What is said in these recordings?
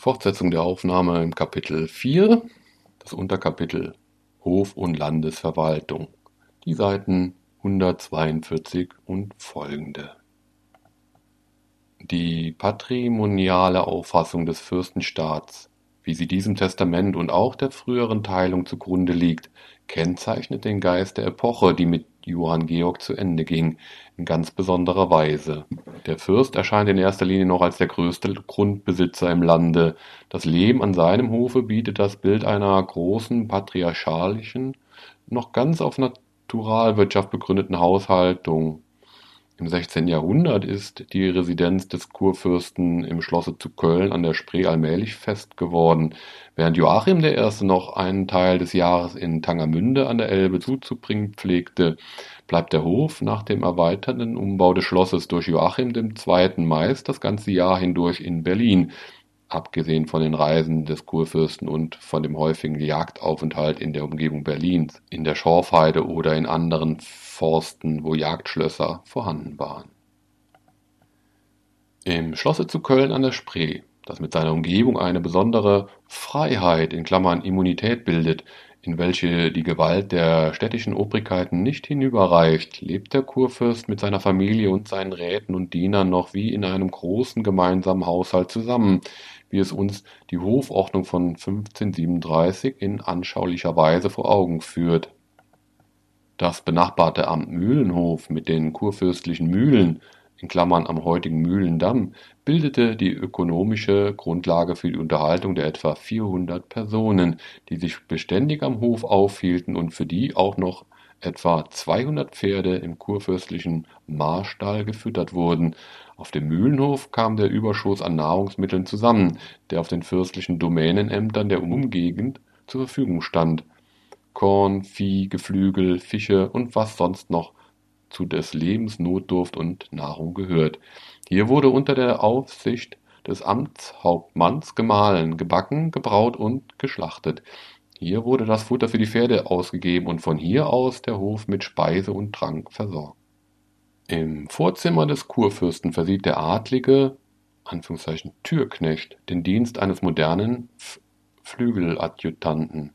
Fortsetzung der Aufnahme im Kapitel 4, das Unterkapitel Hof- und Landesverwaltung, die Seiten 142 und folgende. Die patrimoniale Auffassung des Fürstenstaats, wie sie diesem Testament und auch der früheren Teilung zugrunde liegt, kennzeichnet den Geist der Epoche, die mit Johann Georg zu Ende ging, in ganz besonderer Weise. Der Fürst erscheint in erster Linie noch als der größte Grundbesitzer im Lande. Das Leben an seinem Hofe bietet das Bild einer großen, patriarchalischen, noch ganz auf Naturalwirtschaft begründeten Haushaltung. Im 16. Jahrhundert ist die Residenz des Kurfürsten im Schlosse zu Köln an der Spree allmählich fest geworden. Während Joachim I. noch einen Teil des Jahres in Tangermünde an der Elbe zuzubringen pflegte, bleibt der Hof nach dem erweiterten Umbau des Schlosses durch Joachim II. meist das ganze Jahr hindurch in Berlin, abgesehen von den Reisen des Kurfürsten und von dem häufigen Jagdaufenthalt in der Umgebung Berlins, in der Schorfheide oder in anderen Forsten, wo Jagdschlösser vorhanden waren. Im Schlosse zu Köln an der Spree, das mit seiner Umgebung eine besondere Freiheit in Klammern Immunität bildet, in welche die Gewalt der städtischen Obrigkeiten nicht hinüberreicht, lebt der Kurfürst mit seiner Familie und seinen Räten und Dienern noch wie in einem großen gemeinsamen Haushalt zusammen, wie es uns die Hofordnung von 1537 in anschaulicher Weise vor Augen führt. Das benachbarte Amt Mühlenhof mit den kurfürstlichen Mühlen in Klammern (am heutigen Mühlendamm) bildete die ökonomische Grundlage für die Unterhaltung der etwa 400 Personen, die sich beständig am Hof aufhielten und für die auch noch etwa 200 Pferde im kurfürstlichen Marstall gefüttert wurden. Auf dem Mühlenhof kam der Überschuss an Nahrungsmitteln zusammen, der auf den fürstlichen Domänenämtern der Umgegend zur Verfügung stand Korn, Vieh, Geflügel, Fische und was sonst noch zu des Lebens Notdurft und Nahrung gehört. Hier wurde unter der Aufsicht des Amtshauptmanns gemahlen, gebacken, gebraut und geschlachtet. Hier wurde das Futter für die Pferde ausgegeben und von hier aus der Hof mit Speise und Trank versorgt. Im Vorzimmer des Kurfürsten versieht der adlige Anführungszeichen, Türknecht den Dienst eines modernen Flügeladjutanten.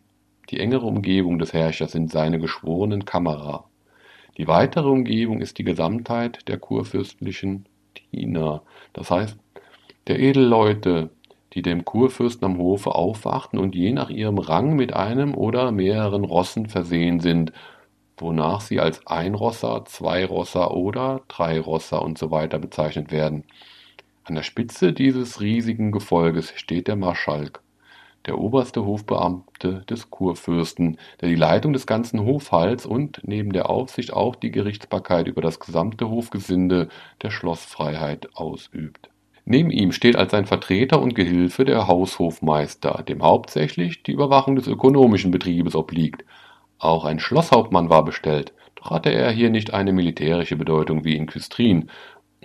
Die engere Umgebung des Herrschers sind seine geschworenen Kammerer. Die weitere Umgebung ist die Gesamtheit der kurfürstlichen Diener, das heißt der Edelleute, die dem Kurfürsten am Hofe aufwarten und je nach ihrem Rang mit einem oder mehreren Rossen versehen sind, wonach sie als Einrosser, Zweirosser oder Dreirosser und so weiter bezeichnet werden. An der Spitze dieses riesigen Gefolges steht der Marschalk der oberste Hofbeamte des Kurfürsten, der die Leitung des ganzen Hofhalts und neben der Aufsicht auch die Gerichtsbarkeit über das gesamte Hofgesinde der Schlossfreiheit ausübt. Neben ihm steht als sein Vertreter und Gehilfe der Haushofmeister, dem hauptsächlich die Überwachung des ökonomischen Betriebes obliegt. Auch ein Schlosshauptmann war bestellt, doch hatte er hier nicht eine militärische Bedeutung wie in Küstrin,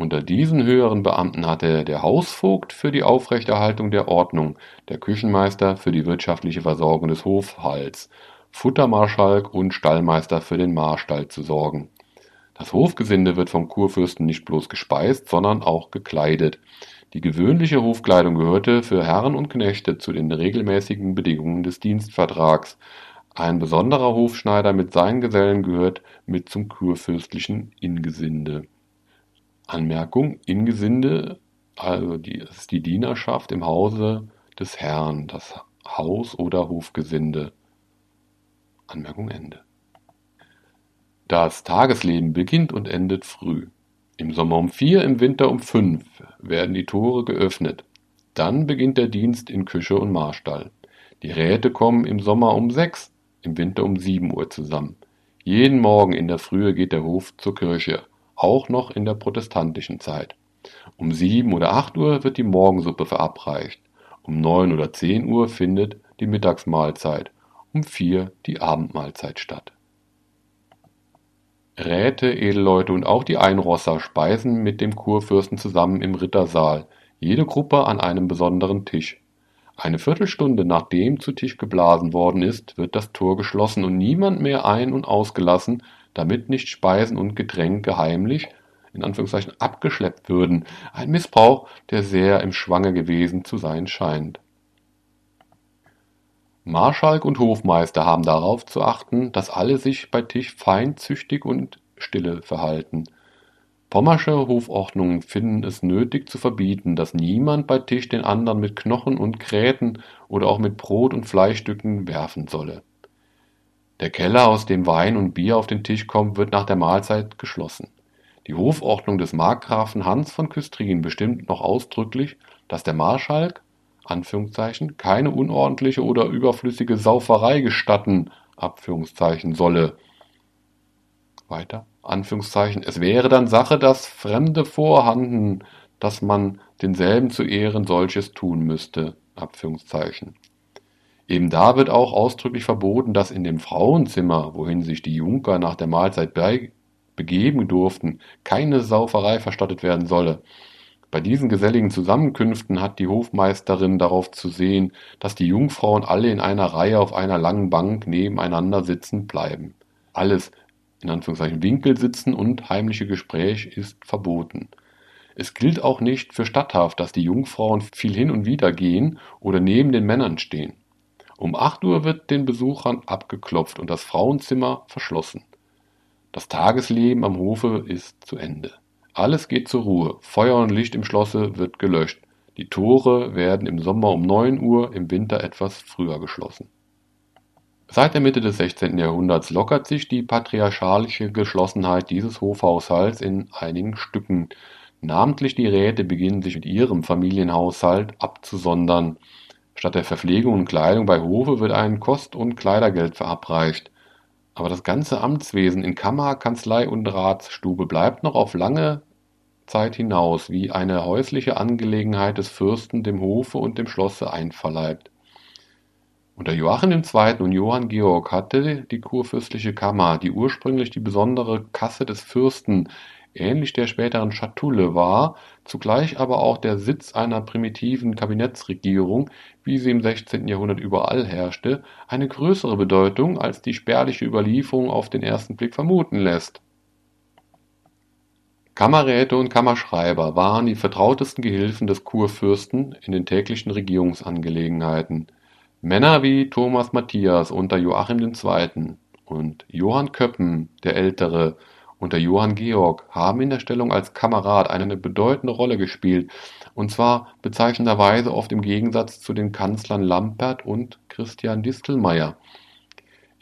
unter diesen höheren Beamten hatte der Hausvogt für die Aufrechterhaltung der Ordnung, der Küchenmeister für die wirtschaftliche Versorgung des Hofhalts, Futtermarschalk und Stallmeister für den Marstall zu sorgen. Das Hofgesinde wird vom Kurfürsten nicht bloß gespeist, sondern auch gekleidet. Die gewöhnliche Hofkleidung gehörte für Herren und Knechte zu den regelmäßigen Bedingungen des Dienstvertrags. Ein besonderer Hofschneider mit seinen Gesellen gehört mit zum kurfürstlichen Ingesinde Anmerkung: Ingesinde, also die, ist die Dienerschaft im Hause des Herrn, das Haus- oder Hofgesinde. Anmerkung Ende. Das Tagesleben beginnt und endet früh. Im Sommer um vier, im Winter um fünf werden die Tore geöffnet. Dann beginnt der Dienst in Küche und Marstall. Die Räte kommen im Sommer um sechs, im Winter um sieben Uhr zusammen. Jeden Morgen in der Frühe geht der Hof zur Kirche auch noch in der protestantischen Zeit. Um sieben oder acht Uhr wird die Morgensuppe verabreicht, um neun oder zehn Uhr findet die Mittagsmahlzeit, um vier die Abendmahlzeit statt. Räte, Edelleute und auch die Einrosser speisen mit dem Kurfürsten zusammen im Rittersaal, jede Gruppe an einem besonderen Tisch. Eine Viertelstunde nachdem zu Tisch geblasen worden ist, wird das Tor geschlossen und niemand mehr ein- und ausgelassen, damit nicht Speisen und Getränke heimlich in Anführungszeichen abgeschleppt würden, ein Missbrauch, der sehr im Schwange gewesen zu sein scheint. Marschalk und Hofmeister haben darauf zu achten, dass alle sich bei Tisch fein, züchtig und stille verhalten. Pommersche Hofordnungen finden es nötig zu verbieten, dass niemand bei Tisch den anderen mit Knochen und Gräten oder auch mit Brot und Fleischstücken werfen solle. Der Keller, aus dem Wein und Bier auf den Tisch kommt, wird nach der Mahlzeit geschlossen. Die Hofordnung des Markgrafen Hans von Küstrin bestimmt noch ausdrücklich, dass der Marschalk Anführungszeichen, keine unordentliche oder überflüssige Sauferei gestatten solle. Weiter, Anführungszeichen, es wäre dann Sache, dass Fremde vorhanden, dass man denselben zu Ehren solches tun müsste. Eben da wird auch ausdrücklich verboten, dass in dem Frauenzimmer, wohin sich die Junker nach der Mahlzeit begeben durften, keine Sauferei verstattet werden solle. Bei diesen geselligen Zusammenkünften hat die Hofmeisterin darauf zu sehen, dass die Jungfrauen alle in einer Reihe auf einer langen Bank nebeneinander sitzen bleiben. Alles in Anführungszeichen Winkelsitzen und heimliche Gespräch ist verboten. Es gilt auch nicht für statthaft, dass die Jungfrauen viel hin und wieder gehen oder neben den Männern stehen. Um acht Uhr wird den Besuchern abgeklopft und das Frauenzimmer verschlossen. Das Tagesleben am Hofe ist zu Ende. Alles geht zur Ruhe, Feuer und Licht im Schlosse wird gelöscht, die Tore werden im Sommer um 9 Uhr, im Winter etwas früher geschlossen. Seit der Mitte des 16. Jahrhunderts lockert sich die patriarchalische Geschlossenheit dieses Hofhaushalts in einigen Stücken. Namentlich die Räte beginnen sich mit ihrem Familienhaushalt abzusondern. Statt der Verpflegung und Kleidung bei Hofe wird ein Kost- und Kleidergeld verabreicht. Aber das ganze Amtswesen in Kammer, Kanzlei und Ratsstube bleibt noch auf lange Zeit hinaus wie eine häusliche Angelegenheit des Fürsten dem Hofe und dem Schlosse einverleibt. Unter Joachim II. und Johann Georg hatte die kurfürstliche Kammer, die ursprünglich die besondere Kasse des Fürsten ähnlich der späteren Schatulle war, zugleich aber auch der Sitz einer primitiven Kabinettsregierung, wie sie im 16. Jahrhundert überall herrschte, eine größere Bedeutung, als die spärliche Überlieferung auf den ersten Blick vermuten lässt. Kammerräte und Kammerschreiber waren die vertrautesten Gehilfen des Kurfürsten in den täglichen Regierungsangelegenheiten. Männer wie Thomas Matthias unter Joachim II. und Johann Köppen der Ältere unter Johann Georg haben in der Stellung als Kamerad eine bedeutende Rolle gespielt, und zwar bezeichnenderweise oft im Gegensatz zu den Kanzlern Lampert und Christian Distelmeyer.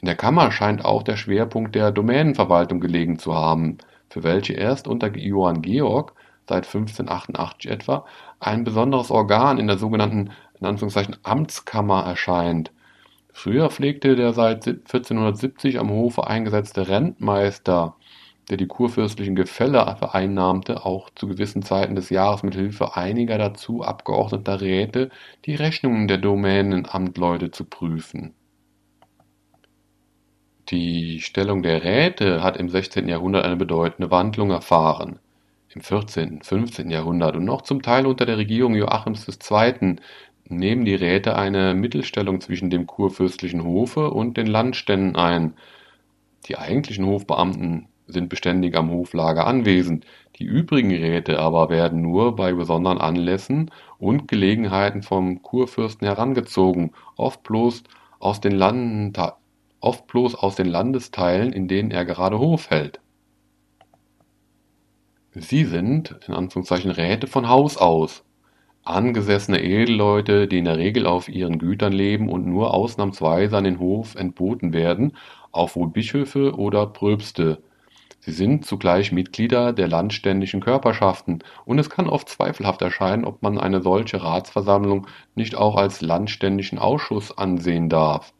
In der Kammer scheint auch der Schwerpunkt der Domänenverwaltung gelegen zu haben, für welche erst unter Johann Georg seit 1588 etwa ein besonderes Organ in der sogenannten in Anführungszeichen Amtskammer erscheint. Früher pflegte der seit 1470 am Hofe eingesetzte Rentmeister der die kurfürstlichen Gefälle vereinnahmte, auch zu gewissen Zeiten des Jahres mit Hilfe einiger dazu abgeordneter Räte die Rechnungen der Domänenamtleute zu prüfen. Die Stellung der Räte hat im 16. Jahrhundert eine bedeutende Wandlung erfahren. Im 14., 15. Jahrhundert und noch zum Teil unter der Regierung Joachims II. nehmen die Räte eine Mittelstellung zwischen dem kurfürstlichen Hofe und den Landständen ein. Die eigentlichen Hofbeamten sind beständig am Hoflager anwesend, die übrigen Räte aber werden nur bei besonderen Anlässen und Gelegenheiten vom Kurfürsten herangezogen, oft bloß aus den Landesteilen, in denen er gerade Hof hält. Sie sind in Anführungszeichen Räte von Haus aus, angesessene Edelleute, die in der Regel auf ihren Gütern leben und nur ausnahmsweise an den Hof entboten werden, auch wohl Bischöfe oder Pröpste Sie sind zugleich Mitglieder der landständischen Körperschaften, und es kann oft zweifelhaft erscheinen, ob man eine solche Ratsversammlung nicht auch als landständischen Ausschuss ansehen darf.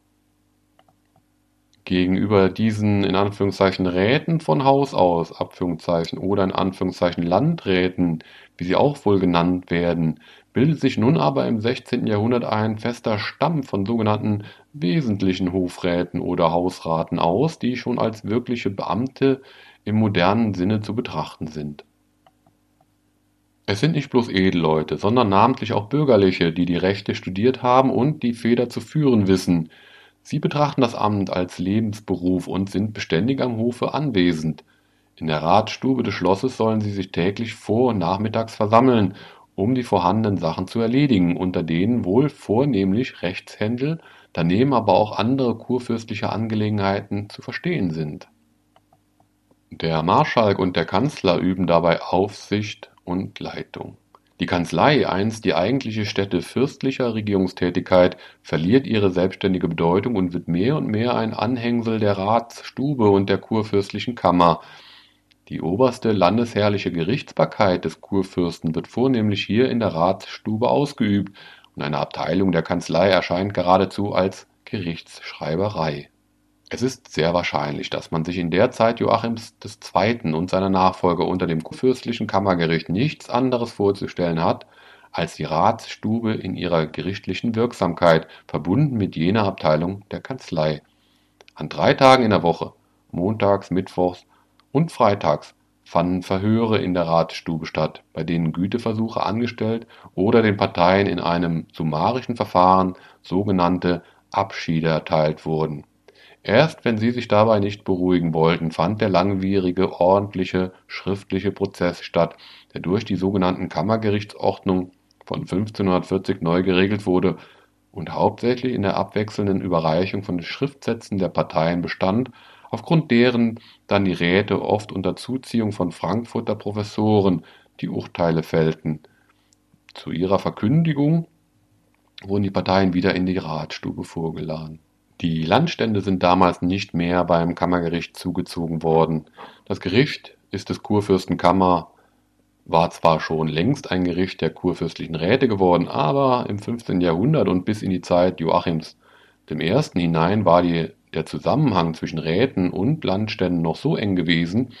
Gegenüber diesen in Anführungszeichen Räten von Haus aus Abführungszeichen oder in Anführungszeichen Landräten, wie sie auch wohl genannt werden, bildet sich nun aber im 16. Jahrhundert ein fester Stamm von sogenannten wesentlichen Hofräten oder Hausraten aus, die schon als wirkliche Beamte im modernen Sinne zu betrachten sind. Es sind nicht bloß Edelleute, sondern namentlich auch Bürgerliche, die die Rechte studiert haben und die Feder zu führen wissen. Sie betrachten das Amt als Lebensberuf und sind beständig am Hofe anwesend. In der Ratstube des Schlosses sollen sie sich täglich vor und nachmittags versammeln, um die vorhandenen Sachen zu erledigen, unter denen wohl vornehmlich Rechtshändel, daneben aber auch andere kurfürstliche Angelegenheiten zu verstehen sind. Der Marschalk und der Kanzler üben dabei Aufsicht und Leitung. Die Kanzlei, einst die eigentliche Stätte fürstlicher Regierungstätigkeit, verliert ihre selbstständige Bedeutung und wird mehr und mehr ein Anhängsel der Ratsstube und der kurfürstlichen Kammer. Die oberste landesherrliche Gerichtsbarkeit des Kurfürsten wird vornehmlich hier in der Ratsstube ausgeübt und eine Abteilung der Kanzlei erscheint geradezu als Gerichtsschreiberei. Es ist sehr wahrscheinlich, dass man sich in der Zeit Joachims II. und seiner Nachfolger unter dem fürstlichen Kammergericht nichts anderes vorzustellen hat, als die Ratsstube in ihrer gerichtlichen Wirksamkeit, verbunden mit jener Abteilung der Kanzlei. An drei Tagen in der Woche, montags, mittwochs und freitags, fanden Verhöre in der Ratsstube statt, bei denen Güteversuche angestellt oder den Parteien in einem summarischen Verfahren sogenannte Abschiede erteilt wurden Erst wenn sie sich dabei nicht beruhigen wollten, fand der langwierige, ordentliche, schriftliche Prozess statt, der durch die sogenannten Kammergerichtsordnung von 1540 neu geregelt wurde und hauptsächlich in der abwechselnden Überreichung von Schriftsätzen der Parteien bestand, aufgrund deren dann die Räte oft unter Zuziehung von Frankfurter Professoren die Urteile fällten. Zu ihrer Verkündigung wurden die Parteien wieder in die Ratstube vorgeladen die Landstände sind damals nicht mehr beim Kammergericht zugezogen worden. Das Gericht ist des Kurfürsten Kammer war zwar schon längst ein Gericht der kurfürstlichen Räte geworden, aber im 15. Jahrhundert und bis in die Zeit Joachims I. hinein war die, der Zusammenhang zwischen Räten und Landständen noch so eng gewesen,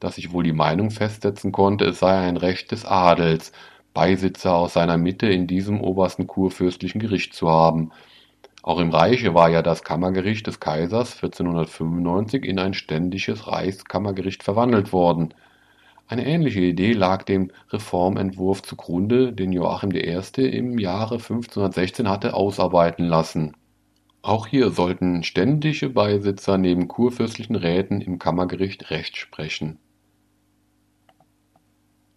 dass sich wohl die Meinung festsetzen konnte, es sei ein Recht des Adels, Beisitzer aus seiner Mitte in diesem obersten kurfürstlichen Gericht zu haben. Auch im Reiche war ja das Kammergericht des Kaisers 1495 in ein ständiges Reichskammergericht verwandelt worden. Eine ähnliche Idee lag dem Reformentwurf zugrunde, den Joachim I. im Jahre 1516 hatte ausarbeiten lassen. Auch hier sollten ständische Beisitzer neben kurfürstlichen Räten im Kammergericht Recht sprechen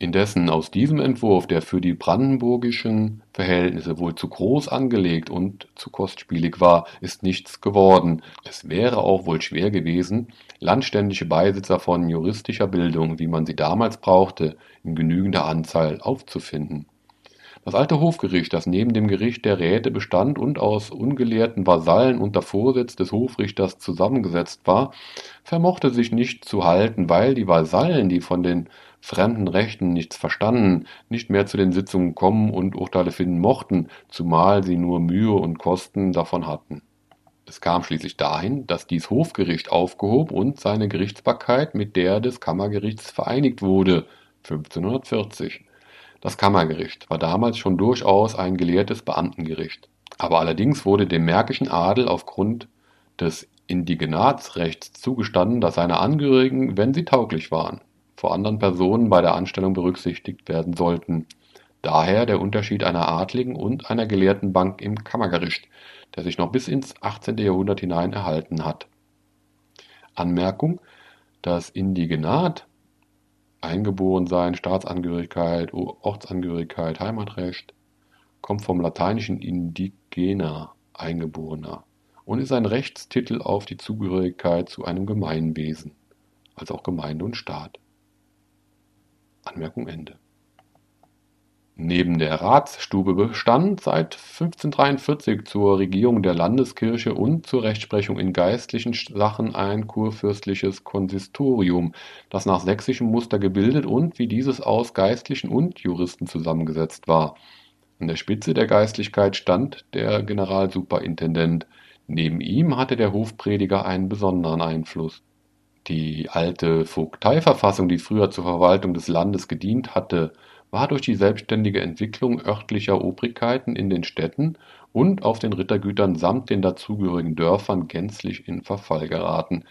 Indessen aus diesem Entwurf, der für die brandenburgischen Verhältnisse wohl zu groß angelegt und zu kostspielig war, ist nichts geworden. Es wäre auch wohl schwer gewesen, landständische Beisitzer von juristischer Bildung, wie man sie damals brauchte, in genügender Anzahl aufzufinden. Das alte Hofgericht, das neben dem Gericht der Räte bestand und aus ungelehrten Vasallen unter Vorsitz des Hofrichters zusammengesetzt war, vermochte sich nicht zu halten, weil die Vasallen, die von den fremden Rechten nichts verstanden, nicht mehr zu den Sitzungen kommen und Urteile finden mochten, zumal sie nur Mühe und Kosten davon hatten. Es kam schließlich dahin, dass dies Hofgericht aufgehob und seine Gerichtsbarkeit mit der des Kammergerichts vereinigt wurde 1540. Das Kammergericht war damals schon durchaus ein gelehrtes Beamtengericht. Aber allerdings wurde dem märkischen Adel aufgrund des Indigenatsrechts zugestanden, dass seine Angehörigen, wenn sie tauglich waren, vor anderen Personen bei der Anstellung berücksichtigt werden sollten. Daher der Unterschied einer adligen und einer gelehrten Bank im Kammergericht, der sich noch bis ins 18. Jahrhundert hinein erhalten hat. Anmerkung: Das Indigenat Eingeborensein, Staatsangehörigkeit, Ortsangehörigkeit, Heimatrecht kommt vom lateinischen indigena (Eingeborener) und ist ein Rechtstitel auf die Zugehörigkeit zu einem Gemeinwesen, als auch Gemeinde und Staat Anmerkung Ende. Neben der Ratsstube bestand seit 1543 zur Regierung der Landeskirche und zur Rechtsprechung in geistlichen Sachen ein kurfürstliches Konsistorium, das nach sächsischem Muster gebildet und wie dieses aus Geistlichen und Juristen zusammengesetzt war. An der Spitze der Geistlichkeit stand der Generalsuperintendent, neben ihm hatte der Hofprediger einen besonderen Einfluss die alte Vogteiverfassung, die früher zur Verwaltung des Landes gedient hatte, war durch die selbstständige Entwicklung örtlicher Obrigkeiten in den Städten und auf den Rittergütern samt den dazugehörigen Dörfern gänzlich in Verfall geraten.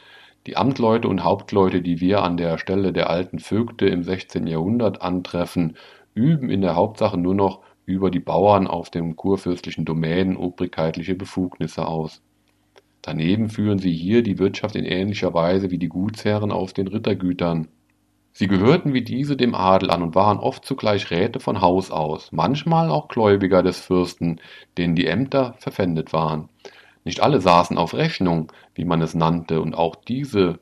Die Amtleute und Hauptleute, die wir an der Stelle der alten Vögte im 16. Jahrhundert antreffen, üben in der Hauptsache nur noch über die Bauern auf dem kurfürstlichen Domänen obrigkeitliche Befugnisse aus Daneben führen sie hier die Wirtschaft in ähnlicher Weise wie die Gutsherren auf den Rittergütern. Sie gehörten wie diese dem Adel an und waren oft zugleich Räte von Haus aus, manchmal auch Gläubiger des Fürsten, denen die Ämter verpfändet waren. Nicht alle saßen auf Rechnung, wie man es nannte, und auch diese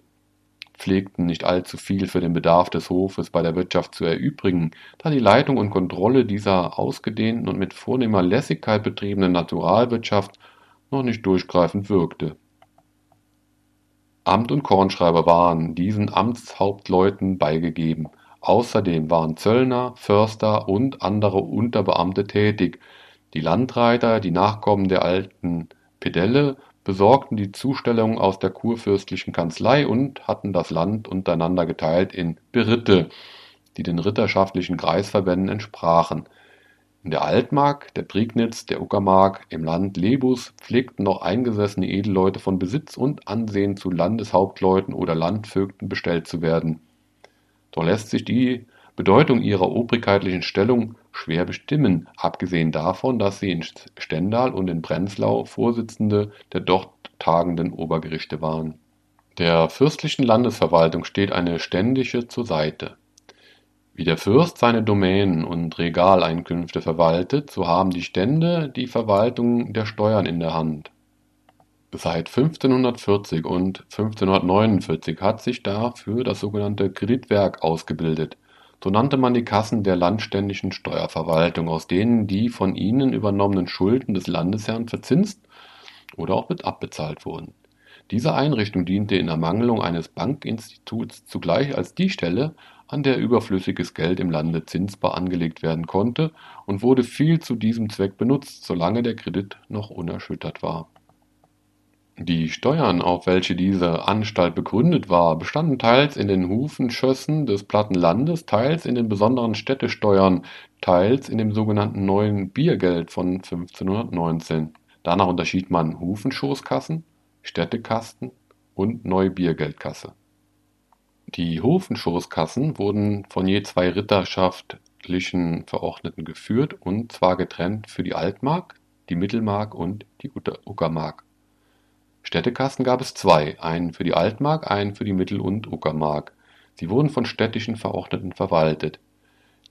pflegten nicht allzu viel für den Bedarf des Hofes bei der Wirtschaft zu erübrigen, da die Leitung und Kontrolle dieser ausgedehnten und mit vornehmer Lässigkeit betriebenen Naturalwirtschaft noch nicht durchgreifend wirkte. Amt und Kornschreiber waren diesen Amtshauptleuten beigegeben, außerdem waren Zöllner, Förster und andere Unterbeamte tätig, die Landreiter, die Nachkommen der alten Pedelle, besorgten die Zustellungen aus der kurfürstlichen Kanzlei und hatten das Land untereinander geteilt in Beritte, die den ritterschaftlichen Kreisverbänden entsprachen in der Altmark, der Prignitz, der Uckermark, im Land Lebus pflegten noch eingesessene Edelleute von Besitz und Ansehen zu Landeshauptleuten oder Landvögten bestellt zu werden. Doch lässt sich die Bedeutung ihrer obrigkeitlichen Stellung schwer bestimmen, abgesehen davon, dass sie in Stendal und in Prenzlau Vorsitzende der dort tagenden Obergerichte waren. Der fürstlichen Landesverwaltung steht eine ständische zur Seite. Wie der Fürst seine Domänen und Regaleinkünfte verwaltet, so haben die Stände die Verwaltung der Steuern in der Hand. Seit 1540 und 1549 hat sich dafür das sogenannte Kreditwerk ausgebildet. So nannte man die Kassen der landständischen Steuerverwaltung, aus denen die von ihnen übernommenen Schulden des Landesherrn verzinst oder auch mit abbezahlt wurden. Diese Einrichtung diente in Ermangelung eines Bankinstituts zugleich als die Stelle, an der überflüssiges Geld im Lande zinsbar angelegt werden konnte und wurde viel zu diesem Zweck benutzt, solange der Kredit noch unerschüttert war. Die Steuern, auf welche diese Anstalt begründet war, bestanden teils in den Hufenschössen des Plattenlandes, teils in den besonderen Städtesteuern, teils in dem sogenannten neuen Biergeld von 1519. Danach unterschied man Hufenschoßkassen, Städtekasten und Neubiergeldkasse. Die Hofenschoßkassen wurden von je zwei ritterschaftlichen Verordneten geführt, und zwar getrennt für die Altmark, die Mittelmark und die Uckermark. Städtekassen gab es zwei, einen für die Altmark, einen für die Mittel- und Uckermark. Sie wurden von städtischen Verordneten verwaltet.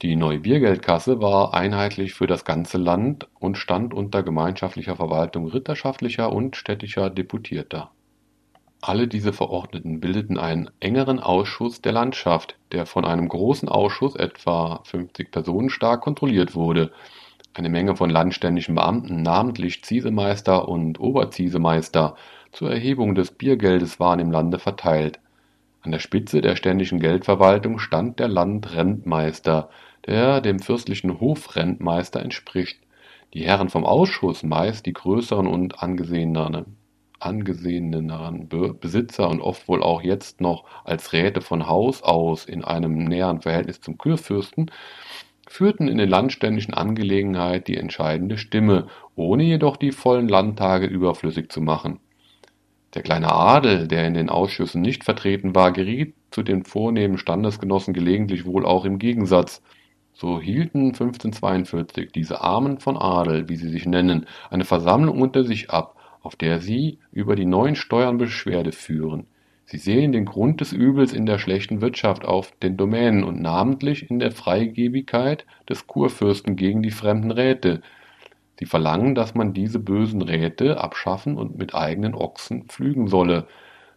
Die Neubiergeldkasse war einheitlich für das ganze Land und stand unter gemeinschaftlicher Verwaltung ritterschaftlicher und städtischer Deputierter alle diese Verordneten bildeten einen engeren Ausschuss der Landschaft, der von einem großen Ausschuss, etwa 50 Personen stark, kontrolliert wurde. Eine Menge von landständischen Beamten, namentlich Ziesemeister und Oberziesemeister, zur Erhebung des Biergeldes waren im Lande verteilt. An der Spitze der ständischen Geldverwaltung stand der Landrentmeister, der dem fürstlichen Hofrentmeister entspricht. Die Herren vom Ausschuss, meist die größeren und angeseheneren angeseheneren Besitzer und oft wohl auch jetzt noch als Räte von Haus aus in einem näheren Verhältnis zum Kurfürsten, führten in den landständischen Angelegenheiten die entscheidende Stimme, ohne jedoch die vollen Landtage überflüssig zu machen. Der kleine Adel, der in den Ausschüssen nicht vertreten war, geriet zu den vornehmen Standesgenossen gelegentlich wohl auch im Gegensatz. So hielten 1542 diese Armen von Adel, wie sie sich nennen, eine Versammlung unter sich ab, auf der Sie über die neuen Steuern Beschwerde führen. Sie sehen den Grund des Übels in der schlechten Wirtschaft auf den Domänen und namentlich in der Freigebigkeit des Kurfürsten gegen die fremden Räte. Sie verlangen, dass man diese bösen Räte abschaffen und mit eigenen Ochsen pflügen solle.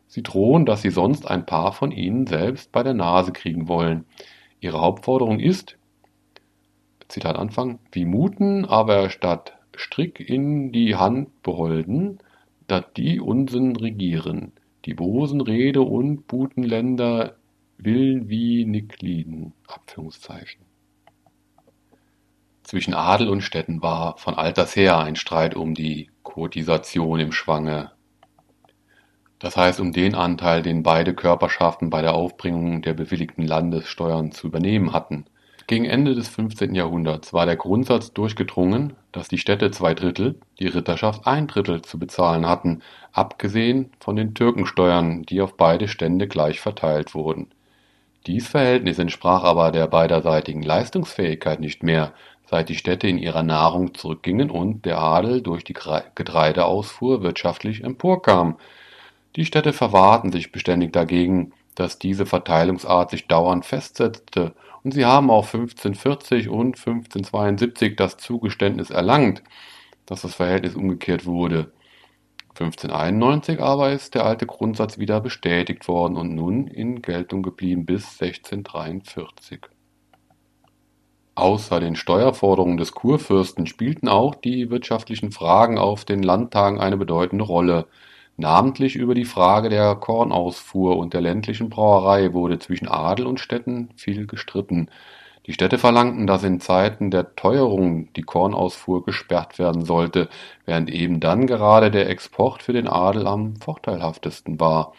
Sie drohen, dass sie sonst ein paar von ihnen selbst bei der Nase kriegen wollen. Ihre Hauptforderung ist, Zitat Anfang, wie muten, aber statt Strick in die Hand beholden, dat die Unsinn regieren, die Bosen Rede und Butenländer will wie Nicklieden. Zwischen Adel und Städten war von alters her ein Streit um die Kotisation im Schwange. Das heißt um den Anteil, den beide Körperschaften bei der Aufbringung der bewilligten Landessteuern zu übernehmen hatten. Gegen Ende des 15. Jahrhunderts war der Grundsatz durchgedrungen, dass die Städte zwei Drittel, die Ritterschaft ein Drittel zu bezahlen hatten, abgesehen von den Türkensteuern, die auf beide Stände gleich verteilt wurden. Dies Verhältnis entsprach aber der beiderseitigen Leistungsfähigkeit nicht mehr, seit die Städte in ihrer Nahrung zurückgingen und der Adel durch die Getreideausfuhr wirtschaftlich emporkam. Die Städte verwahrten sich beständig dagegen, dass diese Verteilungsart sich dauernd festsetzte, und sie haben auch 1540 und 1572 das Zugeständnis erlangt, dass das Verhältnis umgekehrt wurde. 1591 aber ist der alte Grundsatz wieder bestätigt worden und nun in Geltung geblieben bis 1643. Außer den Steuerforderungen des Kurfürsten spielten auch die wirtschaftlichen Fragen auf den Landtagen eine bedeutende Rolle. Namentlich über die Frage der Kornausfuhr und der ländlichen Brauerei wurde zwischen Adel und Städten viel gestritten. Die Städte verlangten, dass in Zeiten der Teuerung die Kornausfuhr gesperrt werden sollte, während eben dann gerade der Export für den Adel am vorteilhaftesten war.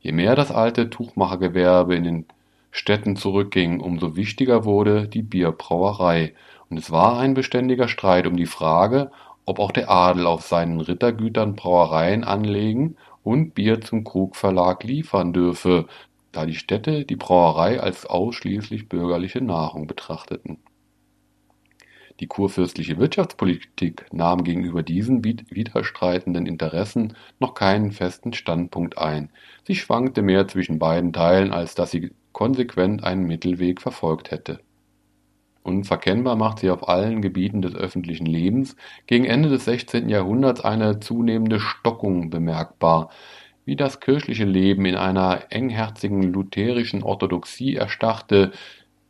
Je mehr das alte Tuchmachergewerbe in den Städten zurückging, umso wichtiger wurde die Bierbrauerei, und es war ein beständiger Streit um die Frage, ob auch der Adel auf seinen Rittergütern Brauereien anlegen und Bier zum Krugverlag liefern dürfe, da die Städte die Brauerei als ausschließlich bürgerliche Nahrung betrachteten. Die kurfürstliche Wirtschaftspolitik nahm gegenüber diesen widerstreitenden Interessen noch keinen festen Standpunkt ein, sie schwankte mehr zwischen beiden Teilen, als dass sie konsequent einen Mittelweg verfolgt hätte. Unverkennbar macht sie auf allen Gebieten des öffentlichen Lebens gegen Ende des 16. Jahrhunderts eine zunehmende Stockung bemerkbar, wie das kirchliche Leben in einer engherzigen lutherischen Orthodoxie erstarrte,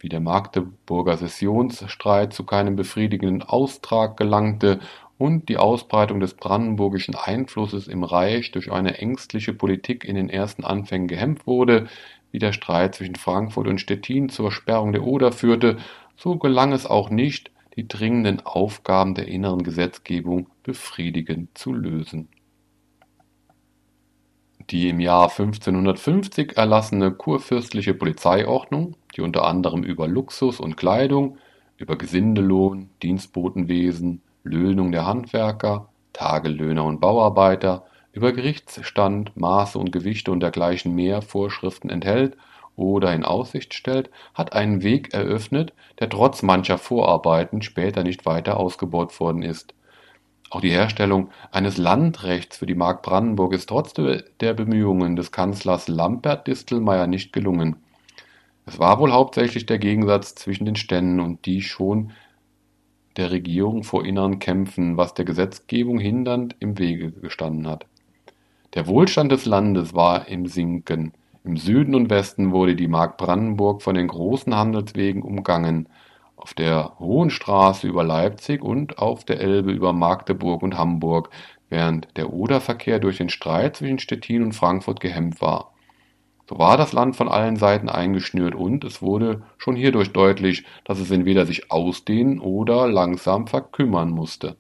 wie der Magdeburger Sessionsstreit zu keinem befriedigenden Austrag gelangte und die Ausbreitung des brandenburgischen Einflusses im Reich durch eine ängstliche Politik in den ersten Anfängen gehemmt wurde, wie der Streit zwischen Frankfurt und Stettin zur Sperrung der Oder führte, so gelang es auch nicht, die dringenden Aufgaben der inneren Gesetzgebung befriedigend zu lösen. Die im Jahr 1550 erlassene kurfürstliche Polizeiordnung, die unter anderem über Luxus und Kleidung, über Gesindelohn, Dienstbotenwesen, Löhnung der Handwerker, Tagelöhner und Bauarbeiter, über Gerichtsstand, Maße und Gewichte und dergleichen mehr Vorschriften enthält oder in Aussicht stellt, hat einen Weg eröffnet, der trotz mancher Vorarbeiten später nicht weiter ausgebaut worden ist auch die Herstellung eines Landrechts für die Mark Brandenburg ist trotz der Bemühungen des Kanzlers Lambert Distelmeyer nicht gelungen. Es war wohl hauptsächlich der Gegensatz zwischen den Ständen und die schon der Regierung vor inneren Kämpfen, was der Gesetzgebung hindernd im Wege gestanden hat. Der Wohlstand des Landes war im Sinken. Im Süden und Westen wurde die Mark Brandenburg von den großen Handelswegen umgangen auf der Hohen Straße über Leipzig und auf der Elbe über Magdeburg und Hamburg, während der Oderverkehr durch den Streit zwischen Stettin und Frankfurt gehemmt war. So war das Land von allen Seiten eingeschnürt und es wurde schon hierdurch deutlich, dass es entweder sich ausdehnen oder langsam verkümmern musste